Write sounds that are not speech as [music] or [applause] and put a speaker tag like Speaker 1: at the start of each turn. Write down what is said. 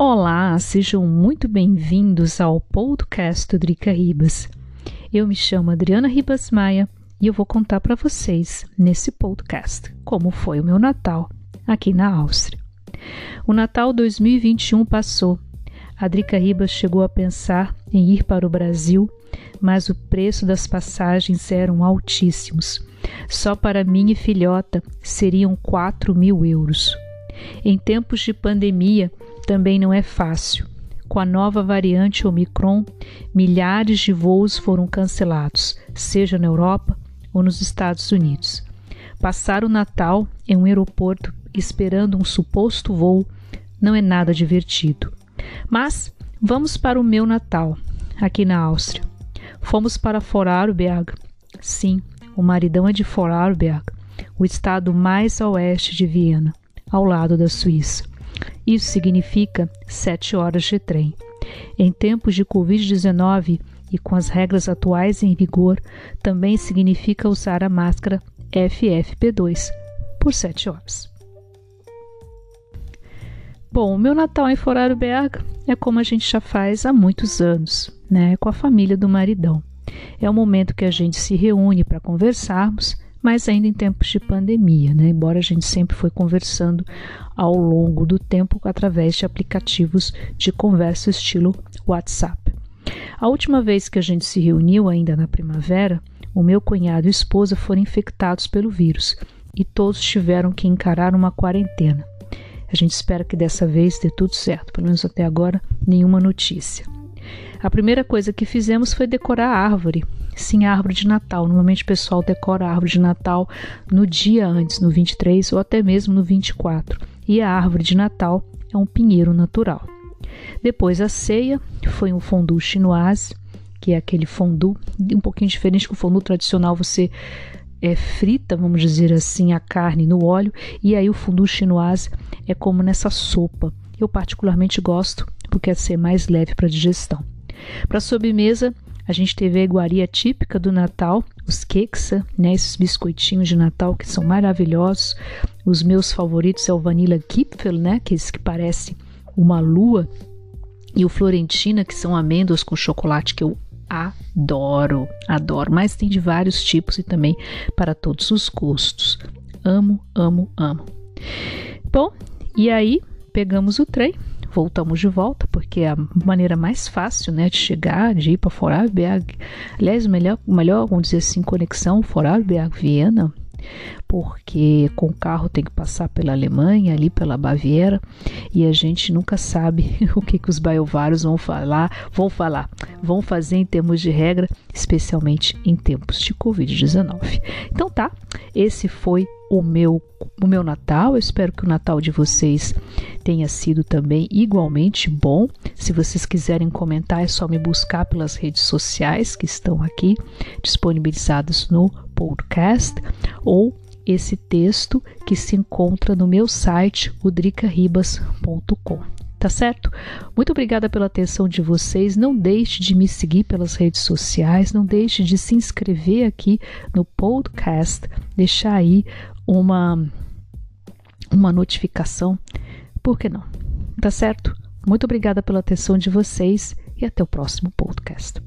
Speaker 1: Olá, sejam muito bem-vindos ao podcast Drica Ribas. Eu me chamo Adriana Ribas Maia e eu vou contar para vocês nesse podcast como foi o meu Natal aqui na Áustria. O Natal 2021 passou. A Drica Ribas chegou a pensar em ir para o Brasil, mas o preço das passagens eram altíssimos. Só para mim e filhota seriam 4 mil euros. Em tempos de pandemia, também não é fácil. Com a nova variante Omicron, milhares de voos foram cancelados, seja na Europa ou nos Estados Unidos. Passar o Natal em um aeroporto esperando um suposto voo não é nada divertido. Mas vamos para o meu Natal, aqui na Áustria. Fomos para Vorarlberg. Sim, o maridão é de Vorarlberg, o estado mais a oeste de Viena, ao lado da Suíça. Isso significa sete horas de trem. Em tempos de Covid-19 e com as regras atuais em vigor, também significa usar a máscara FFP2 por sete horas. Bom, o meu Natal em Vorarlberg é como a gente já faz há muitos anos, né? Com a família do maridão. É o momento que a gente se reúne para conversarmos mas ainda em tempos de pandemia, né? embora a gente sempre foi conversando ao longo do tempo através de aplicativos de conversa estilo WhatsApp. A última vez que a gente se reuniu, ainda na primavera, o meu cunhado e esposa foram infectados pelo vírus e todos tiveram que encarar uma quarentena. A gente espera que dessa vez dê tudo certo, pelo menos até agora, nenhuma notícia. A primeira coisa que fizemos foi decorar a árvore. Sim, a árvore de Natal. Normalmente o pessoal decora a árvore de Natal no dia antes, no 23 ou até mesmo no 24. E a árvore de Natal é um pinheiro natural. Depois a ceia foi um fondue chinoise, que é aquele fondue um pouquinho diferente do fondue tradicional, você é, frita, vamos dizer assim, a carne no óleo, e aí o fondue chinoise é como nessa sopa. Eu particularmente gosto porque é ser mais leve para digestão. Para sobremesa, a gente teve a iguaria típica do Natal, os quexa, né, esses biscoitinhos de Natal que são maravilhosos. Os meus favoritos é o Vanilla Kipfel, né, que que parece uma lua, e o Florentina, que são amêndoas com chocolate que eu adoro, adoro. Mas tem de vários tipos e também para todos os gostos. Amo, amo, amo. Bom, e aí pegamos o trem voltamos de volta, porque a maneira mais fácil né, de chegar, de ir para Vorarlberg. Aliás, melhor, melhor, vamos dizer assim, conexão Vorarlberg-Viena, porque com o carro tem que passar pela Alemanha, ali pela Baviera, e a gente nunca sabe [laughs] o que, que os baiovários vão falar, vão falar, vão fazer em termos de regra, especialmente em tempos de Covid-19. Então tá, esse foi o meu o meu Natal. Eu espero que o Natal de vocês tenha sido também igualmente bom. Se vocês quiserem comentar, é só me buscar pelas redes sociais que estão aqui disponibilizadas no podcast ou esse texto que se encontra no meu site udricaribas.com. Tá certo? Muito obrigada pela atenção de vocês. Não deixe de me seguir pelas redes sociais, não deixe de se inscrever aqui no podcast, deixar aí uma uma notificação. Por que não? Tá certo? Muito obrigada pela atenção de vocês e até o próximo podcast.